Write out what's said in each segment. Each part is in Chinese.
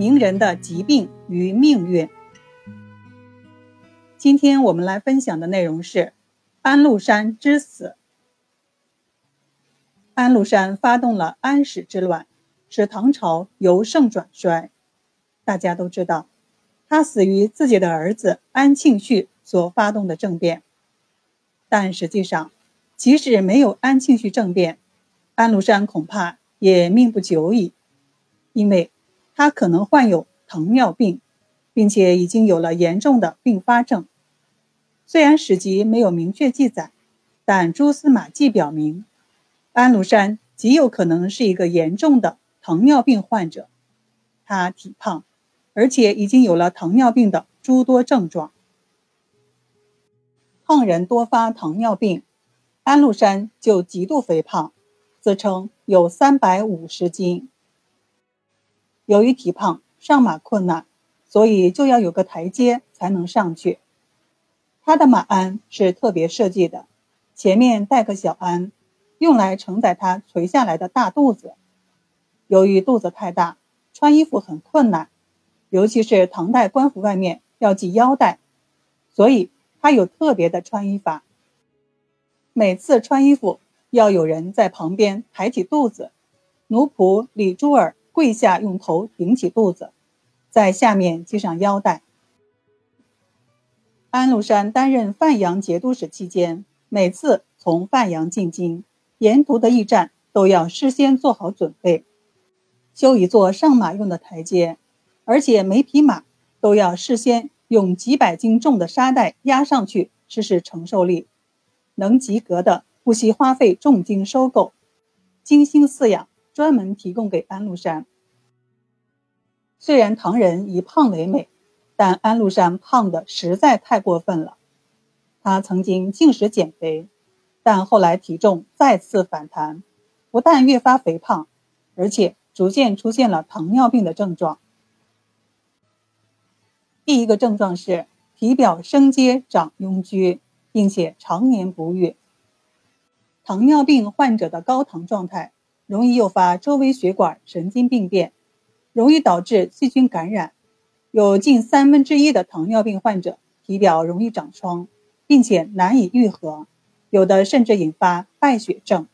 名人的疾病与命运。今天我们来分享的内容是安禄山之死。安禄山发动了安史之乱，使唐朝由盛转衰。大家都知道，他死于自己的儿子安庆绪所发动的政变。但实际上，即使没有安庆绪政变，安禄山恐怕也命不久矣，因为他可能患有糖尿病，并且已经有了严重的并发症。虽然史籍没有明确记载，但蛛丝马迹表明，安禄山极有可能是一个严重的糖尿病患者。他体胖，而且已经有了糖尿病的诸多症状。胖人多发糖尿病，安禄山就极度肥胖，自称有三百五十斤。由于体胖，上马困难，所以就要有个台阶才能上去。他的马鞍是特别设计的，前面带个小鞍，用来承载他垂下来的大肚子。由于肚子太大，穿衣服很困难，尤其是唐代官服外面要系腰带，所以他有特别的穿衣法。每次穿衣服要有人在旁边抬起肚子，奴仆李珠儿跪下用头顶起肚子，在下面系上腰带。安禄山担任范阳节度使期间，每次从范阳进京，沿途的驿站都要事先做好准备，修一座上马用的台阶，而且每匹马都要事先用几百斤重的沙袋压上去，试试承受力。能及格的，不惜花费重金收购，精心饲养，专门提供给安禄山。虽然唐人以胖为美。但安禄山胖的实在太过分了，他曾经进食减肥，但后来体重再次反弹，不但越发肥胖，而且逐渐出现了糖尿病的症状。第一个症状是体表生疖长痈疽，并且常年不愈。糖尿病患者的高糖状态容易诱发周围血管神经病变，容易导致细菌感染。有近三分之一的糖尿病患者体表容易长疮，并且难以愈合，有的甚至引发败血症。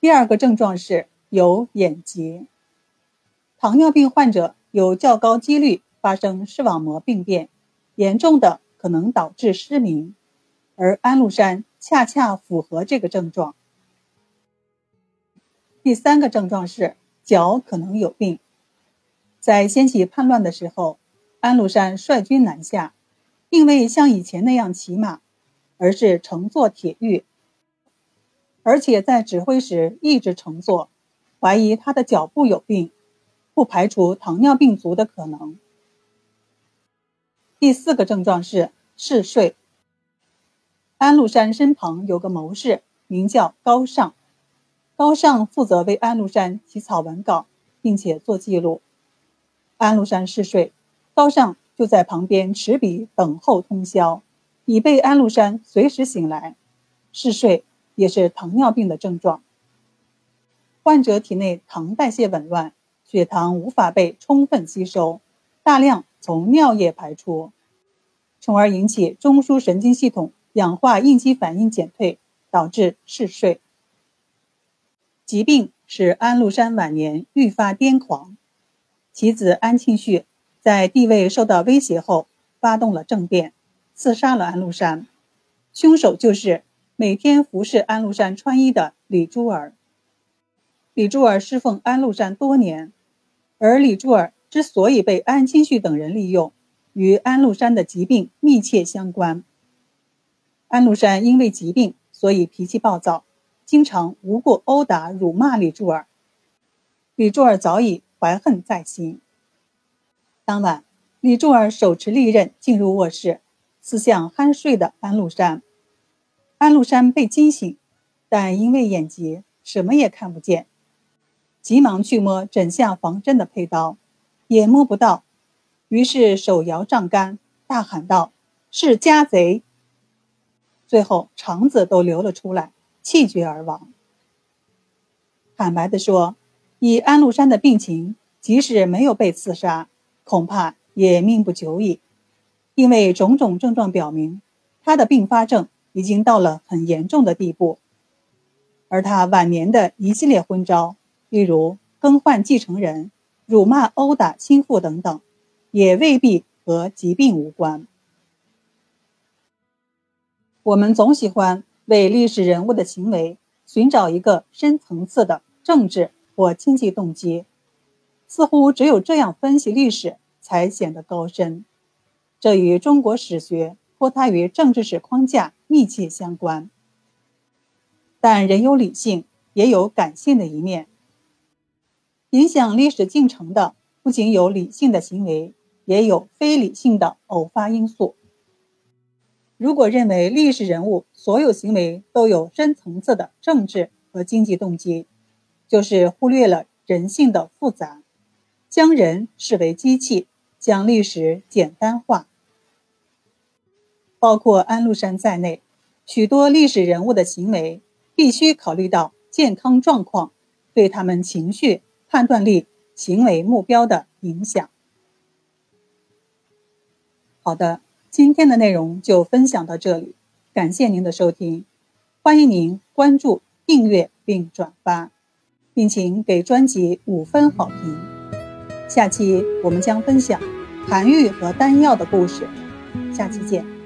第二个症状是有眼疾，糖尿病患者有较高几率发生视网膜病变，严重的可能导致失明，而安禄山恰恰符合这个症状。第三个症状是脚可能有病。在掀起叛乱的时候，安禄山率军南下，并未像以前那样骑马，而是乘坐铁御，而且在指挥时一直乘坐，怀疑他的脚部有病，不排除糖尿病足的可能。第四个症状是嗜睡。安禄山身旁有个谋士，名叫高尚，高尚负责为安禄山起草文稿，并且做记录。安禄山嗜睡，高尚就在旁边持笔等候通宵，以备安禄山随时醒来。嗜睡也是糖尿病的症状。患者体内糖代谢紊乱，血糖无法被充分吸收，大量从尿液排出，从而引起中枢神经系统氧化应激反应减退，导致嗜睡。疾病使安禄山晚年愈发癫狂。其子安庆绪在地位受到威胁后，发动了政变，刺杀了安禄山。凶手就是每天服侍安禄山穿衣的李珠儿。李珠儿侍奉安禄山多年，而李珠儿之所以被安庆绪等人利用，与安禄山的疾病密切相关。安禄山因为疾病，所以脾气暴躁，经常无故殴打、辱骂李柱儿。李柱儿早已。怀恨在心。当晚，李柱儿手持利刃进入卧室，刺向酣睡的安禄山。安禄山被惊醒，但因为眼疾，什么也看不见，急忙去摸枕下防身的佩刀，也摸不到，于是手摇杖杆，大喊道：“是家贼！”最后肠子都流了出来，气绝而亡。坦白地说。以安禄山的病情，即使没有被刺杀，恐怕也命不久矣，因为种种症状表明，他的并发症已经到了很严重的地步。而他晚年的一系列昏招，例如更换继承人、辱骂、殴打亲父等等，也未必和疾病无关。我们总喜欢为历史人物的行为寻找一个深层次的政治或经济动机，似乎只有这样分析历史才显得高深。这与中国史学脱胎于政治史框架密切相关。但人有理性，也有感性的一面。影响历史进程的不仅有理性的行为，也有非理性的偶发因素。如果认为历史人物所有行为都有深层次的政治和经济动机，就是忽略了人性的复杂，将人视为机器，将历史简单化。包括安禄山在内，许多历史人物的行为。必须考虑到健康状况对他们情绪、判断力、行为目标的影响。好的，今天的内容就分享到这里，感谢您的收听，欢迎您关注、订阅并转发，并请给专辑五分好评。下期我们将分享韩愈和丹药的故事，下期见。